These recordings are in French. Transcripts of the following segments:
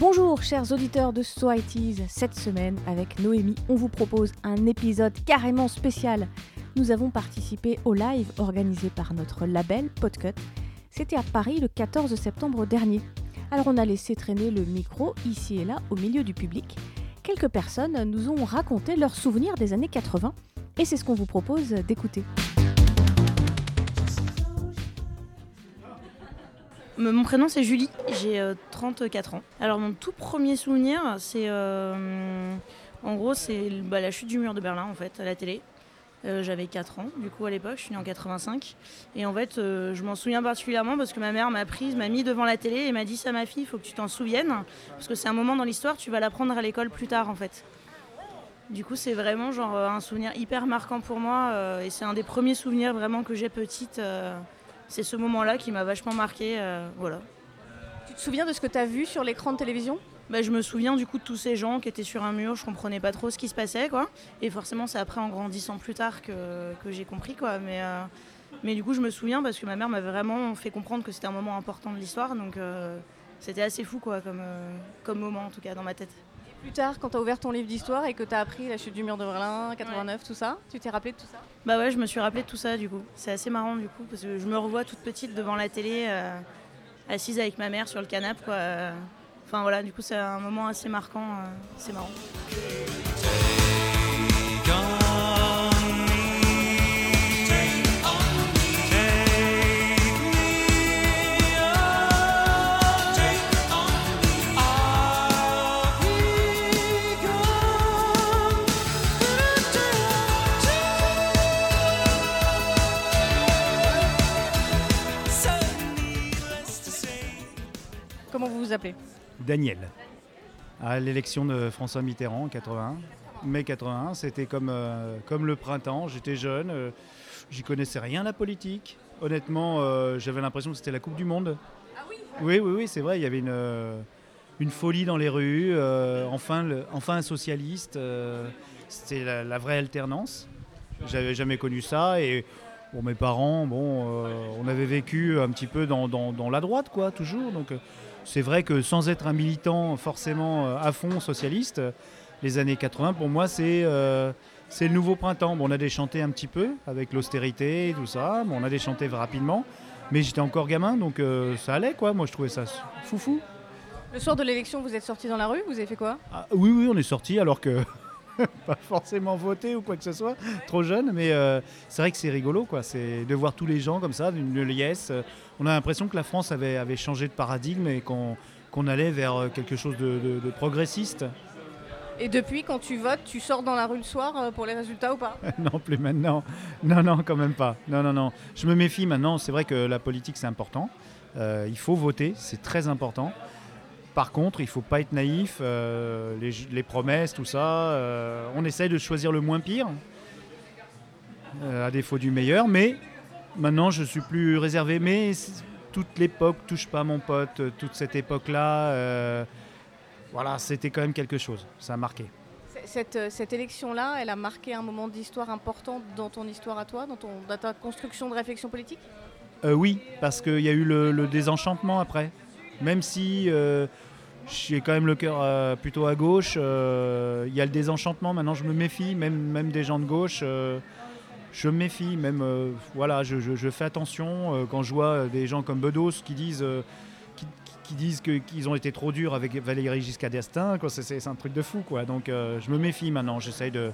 Bonjour chers auditeurs de So It Is. Cette semaine, avec Noémie, on vous propose un épisode carrément spécial. Nous avons participé au live organisé par notre label Podcut. C'était à Paris le 14 septembre dernier. Alors on a laissé traîner le micro ici et là au milieu du public. Quelques personnes nous ont raconté leurs souvenirs des années 80 et c'est ce qu'on vous propose d'écouter. Mon prénom c'est Julie, j'ai 34 ans. Alors mon tout premier souvenir, c'est euh, en gros c'est bah, la chute du mur de Berlin en fait à la télé. Euh, J'avais 4 ans du coup à l'époque, je suis née en 85. Et en fait euh, je m'en souviens particulièrement parce que ma mère m'a prise, m'a mis devant la télé et m'a dit ça ma fille, il faut que tu t'en souviennes. Parce que c'est un moment dans l'histoire, tu vas l'apprendre à l'école plus tard en fait. Du coup c'est vraiment genre un souvenir hyper marquant pour moi et c'est un des premiers souvenirs vraiment que j'ai petite c'est ce moment-là qui m'a vachement marqué. Euh, voilà. Tu te souviens de ce que tu as vu sur l'écran de télévision? Bah, je me souviens du coup de tous ces gens qui étaient sur un mur, je comprenais pas trop ce qui se passait quoi. Et forcément c'est après en grandissant plus tard que, que j'ai compris quoi. Mais, euh, mais du coup je me souviens parce que ma mère m'avait vraiment fait comprendre que c'était un moment important de l'histoire. Donc euh, c'était assez fou quoi comme, comme moment en tout cas dans ma tête. Plus tard, quand tu as ouvert ton livre d'histoire et que tu as appris la chute du mur de Berlin, 89, tout ça, tu t'es rappelé de tout ça? Bah ouais, je me suis rappelé de tout ça du coup. C'est assez marrant du coup, parce que je me revois toute petite devant la télé, euh, assise avec ma mère sur le canapé. Quoi. Enfin voilà, du coup c'est un moment assez marquant, euh, c'est marrant. Appelez? Daniel. À l'élection de François Mitterrand en 81, mai 81, c'était comme, euh, comme le printemps. J'étais jeune, euh, j'y connaissais rien la politique. Honnêtement, euh, j'avais l'impression que c'était la Coupe du Monde. Ah oui? Oui, oui, oui, c'est vrai. Il y avait une, une folie dans les rues. enfin, le, enfin un socialiste. c'était la, vraie alternance. J'avais jamais connu ça et Bon, mes parents, bon, on avait vécu un petit peu dans, dans, dans la droite, quoi, toujours. Donc, c'est vrai que sans être un militant forcément euh, à fond socialiste, les années 80, pour moi, euh, c'est le nouveau printemps. Bon, on a déchanté un petit peu avec l'austérité et tout ça. Bon, on a déchanté rapidement. Mais j'étais encore gamin, donc euh, ça allait, quoi. Moi, je trouvais ça foufou. Le soir de l'élection, vous êtes sorti dans la rue Vous avez fait quoi? Ah, Oui, oui, on est sorti alors que pas forcément voté ou quoi que ce soit, trop jeune, mais euh, c'est vrai que c'est rigolo, quoi. C'est de voir tous les gens comme ça, d'une liesse. On a l'impression que la France avait, avait changé de paradigme et qu'on allait vers euh, quelque chose de, progressiste. Et depuis, quand tu votes, tu sors dans la rue le soir euh, pour les résultats ou pas? Non, plus maintenant. Non, non, quand même pas. Non, non, non. Je me méfie maintenant. C'est vrai que la politique, c'est important. il faut voter, c'est très important. Par contre, il ne faut pas être naïf. Euh, les, promesses, tout ça, euh, on essaye de choisir le moins pire, euh, à défaut du meilleur. Mais maintenant, je suis plus réservé. Mais toute l'époque touche pas mon pote. Toute cette époque-là, voilà, c'était quand même quelque chose. Ça a marqué. Cette, élection-là, elle a marqué un moment d'histoire important dans ton histoire à toi, dans, ton, ta construction de réflexion politique? Oui, parce qu'il y a eu le désenchantement après même si euh, j'ai quand même le cœur euh, plutôt à gauche, euh, il y a le désenchantement. Maintenant, je me méfie, même, même des gens de gauche. je me méfie, même voilà, je, fais attention quand je vois des gens comme Bedos qui disent qui, disent qu'ils ont été trop durs avec Valérie Giscard d'Estaing, c'est un truc de fou. Quoi. Donc je me méfie maintenant, j'essaye de,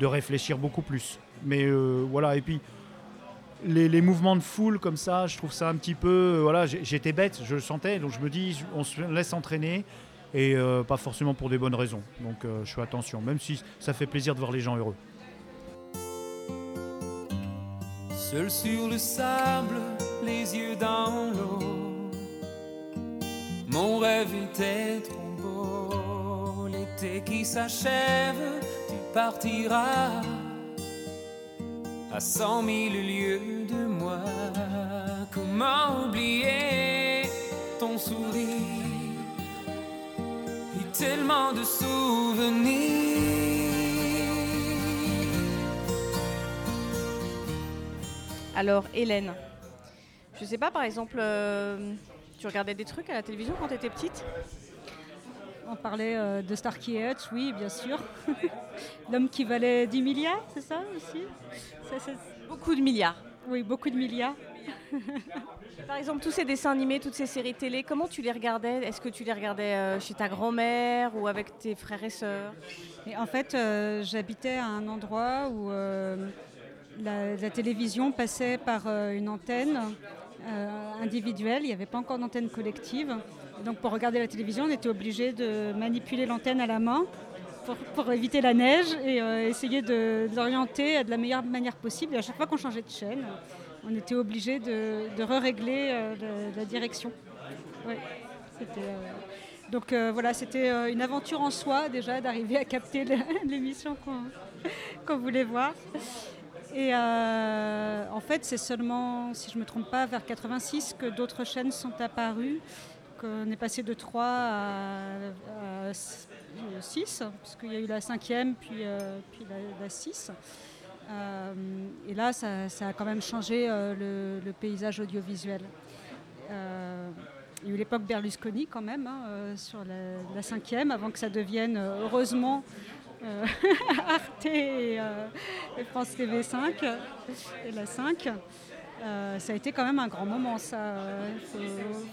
de, réfléchir beaucoup plus. Mais voilà, et puis les, mouvements de foule comme ça, je trouve ça un petit peu. Euh, voilà, j'étais bête, je le sentais, donc je me dis, on se laisse entraîner et euh, pas forcément pour des bonnes raisons. Donc euh, je fais attention, même si ça fait plaisir de voir les gens heureux. Mon rêve était trop beau. L'été qui s'achève, tu partiras à cent mille lieues de moi. Comment oublier ton sourire? Et tellement de souvenirs. Alors, Hélène, je sais pas, par exemple, euh, tu regardais des trucs à la télévision quand tu étais petite? On parlait euh, de Starkey Hutch, oui, bien sûr. L'homme qui valait 10 milliards, c'est ça aussi? Ça, Beaucoup de milliards. Oui, beaucoup de milliards. Par exemple, tous ces dessins animés, toutes ces séries télé, comment tu les regardais? Est-ce que tu les regardais euh, chez ta grand-mère ou avec tes frères et sœurs? Et en fait, euh, j'habitais à un endroit où euh, la, la télévision passait par une antenne individuelle. Il n'y avait pas encore d'antenne collective. Donc, pour regarder la télévision, on était obligé de manipuler l'antenne à la main pour, éviter la neige et euh, essayer de, l'orienter de la meilleure manière possible. Et à chaque fois qu'on changeait de chaîne, on était obligé de, de re-régler euh, la, direction. Euh, donc voilà, c'était une aventure en soi déjà d'arriver à capter l'émission qu'on voulait voir. Et en fait, c'est seulement, si je ne me trompe pas, vers 86 que d'autres chaînes sont apparues, qu'on est passé de 3 à, 6, parce qu'il y a eu la cinquième, puis, euh, puis la, la 6. Euh, et là, ça, a quand même changé euh, le, paysage audiovisuel. Euh, il y a eu l'époque Berlusconi quand même, hein, euh, sur la, la cinquième, avant que ça devienne, euh, heureusement, euh, Arte et, euh, et France TV 5 et la 5. Euh, ça a été quand même un grand moment, ça. Il faut,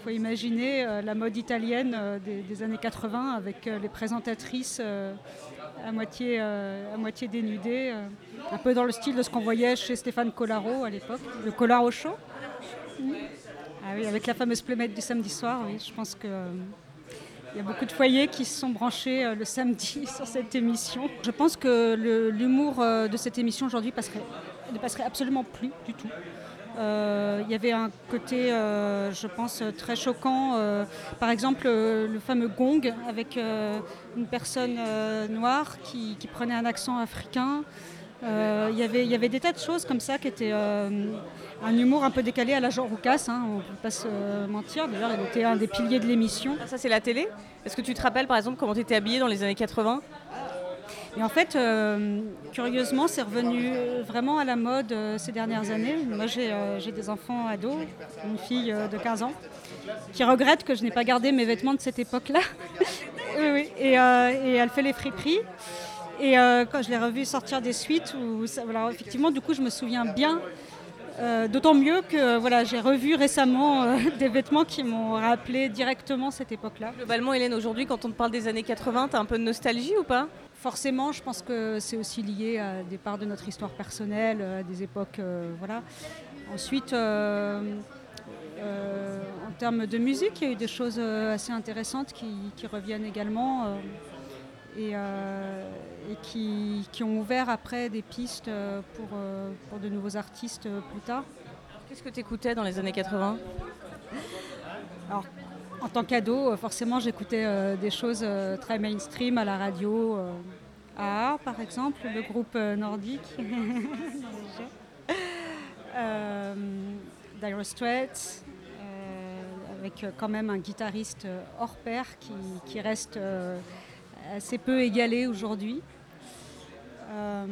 faut imaginer euh, la mode italienne euh, des, années 80 avec euh, les présentatrices euh, à, moitié, euh, à moitié dénudées, euh, un peu dans le style de ce qu'on voyait chez Stéphane Collaro à l'époque, le Collaro Show. Ah oui, avec la fameuse plémette du samedi soir, oui, je pense que. euh, il y a beaucoup de foyers qui se sont branchés euh, le samedi sur cette émission. Je pense que l'humour euh, de cette émission aujourd'hui ne passerait absolument plus du tout. Euh, il y avait un côté, euh, je pense, très choquant. euh, par exemple, le fameux gong avec une personne noire qui, prenait un accent africain. Il y avait- des tas de choses comme ça qui étaient un humour un peu décalé à la Jean Roucas, hein, on ne peut pas se mentir. D'ailleurs, il était un des piliers de l'émission. Ah, Ça, c'est la télé? Est-ce que tu te rappelles, par exemple, comment tu étais habillée dans les années 80 Et en fait, euh, curieusement, c'est revenu vraiment à la mode euh, ces dernières années. Moi, j'ai euh, j'ai des enfants ados, une fille de 15 ans, qui regrette que je n'ai pas gardé mes vêtements de cette époque-là. Et, elle fait les friperies. Et quand je l'ai revue sortir des suites, où ça- voilà, effectivement, du coup, je me souviens bien. Euh, D'autant mieux que euh, voilà, j'ai revu récemment euh, des vêtements qui m'ont rappelé directement cette époque-là. Globalement, Hélène, aujourd'hui, quand on te parle des années 80, t'as un peu de nostalgie ou pas? Forcément, je pense que c'est aussi lié à des parts de notre histoire personnelle, à des époques. euh, voilà. Ensuite, euh, euh, en termes de musique, il y a eu des choses euh, assez intéressantes qui, qui reviennent également euh, et, euh, et qui, qui ont ouvert après des pistes euh, pour, euh, pour de nouveaux artistes plus tard. Qu'est-ce que t'écoutais dans les années 80 En tant qu'ado, forcément, j'écoutais euh, des choses euh, très mainstream à la radio. euh, AA, par exemple, le groupe nordique. Dire Straits, avec quand même un guitariste hors pair qui, qui reste assez peu égalé aujourd'hui. Euh,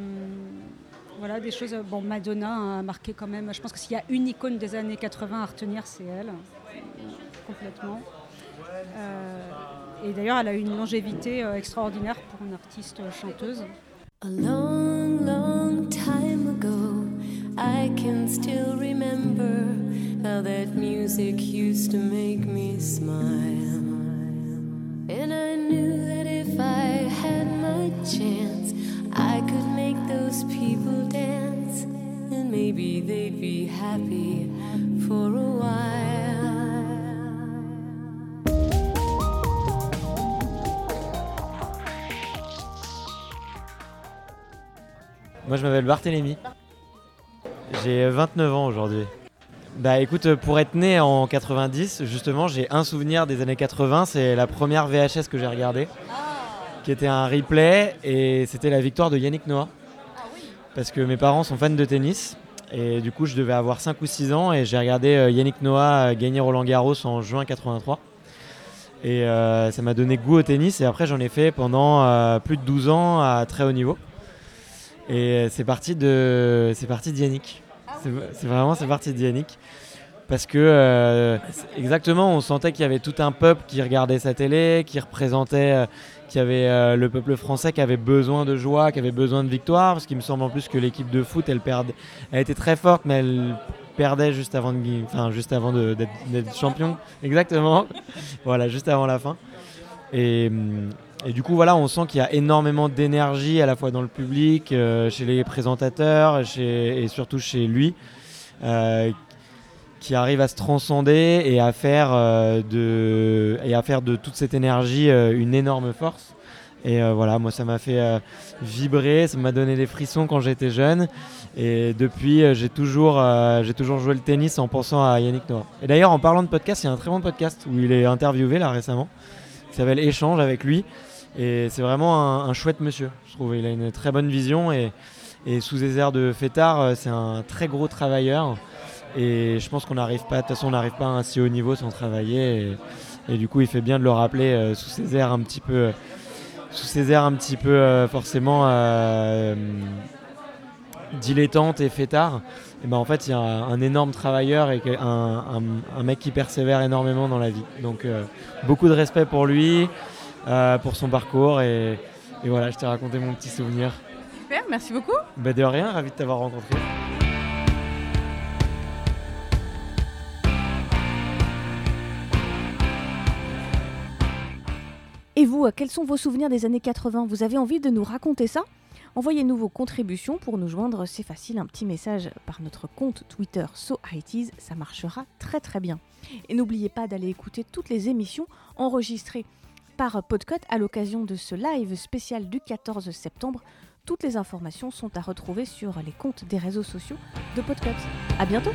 voilà, des choses. Bon, Madonna a marqué quand même. Je pense que s'il y a une icône des années 80 à retenir, c'est elle, complètement. Euh, et d'ailleurs, elle a une longévité euh, extraordinaire pour une artiste chanteuse. A long, long time ago, I can still remember how that music used to make me smile. And I knew that chance, I could make those people dance. And maybe they'd be happy for a while. Moi, je m'appelle Barthélémy. J'ai 29 ans aujourd'hui. Bah écoute, pour être né en 90, justement, j'ai un souvenir des années 80. C'est la première VHS que j'ai regardée, qui était un replay, et c'était la victoire de Yannick Noah. Parce que mes parents sont fans de tennis, et du coup, je devais avoir 5 ou 6 ans, et j'ai regardé euh, Yannick Noah euh, gagner Roland Garros en juin 83. Et euh, ça m'a donné goût au tennis, et après, j'en ai fait pendant plus de 12 ans à très haut niveau. Et c'est parti de, c'est parti d'Yannick. C'est c'est vraiment c'est parti d'Yannick. Parce que euh, exactement, on sentait qu'il y avait tout un peuple qui regardait sa télé, qui représentait, euh, qu'il y avait euh, le peuple français qui avait besoin de joie, qui avait besoin de victoire, parce qu'il me semble en plus que l'équipe de foot, elle elle était très forte, mais elle perdait juste avant de, enfin juste avant d'être champion, exactement, voilà, juste avant la fin. Et, du coup, voilà, on sent qu'il y a énormément d'énergie à la fois dans le public, chez les présentateurs, et surtout chez lui. Qui arrive à se transcender et à faire, euh, de, et à faire de toute cette énergie euh, une énorme force. Et euh, voilà, moi ça m'a fait vibrer, ça m'a donné des frissons quand j'étais jeune. Et depuis, j'ai toujours, toujours joué le tennis en pensant à Yannick Noah. Et d'ailleurs, en parlant de podcast, il y a un très bon podcast où il est interviewé là récemment, qui s'appelle Échange avec lui. Et c'est vraiment un, chouette monsieur, je trouve. Il a une très bonne vision et, sous les airs de fêtard, c'est un très gros travailleur. Et je pense qu'on n'arrive pas, de toute façon, on n'arrive pas à un si haut niveau sans travailler. Et, et du coup, il fait bien de le rappeler euh, sous ses airs un petit peu, sous ses airs un petit peu euh, forcément euh, dilettante et fêtard. Et ben en fait, il y a un, un énorme travailleur et un, un- un mec qui persévère énormément dans la vie. Donc, euh, beaucoup de respect pour lui, euh, pour son parcours. Et, et voilà, je t'ai raconté mon petit souvenir. Super, merci beaucoup. Bah, de rien, ravi de t'avoir rencontré. Et vous, euh, quels sont vos souvenirs des années 80 Vous avez envie de nous raconter ça Envoyez-nous vos contributions pour nous joindre, c'est facile, un petit message par notre compte Twitter SoITs, ça marchera très très bien. Et n'oubliez pas d'aller écouter toutes les émissions enregistrées par Podcut à l'occasion de ce live spécial du 14 septembre. Toutes les informations sont à retrouver sur les comptes des réseaux sociaux de Podcut. À bientôt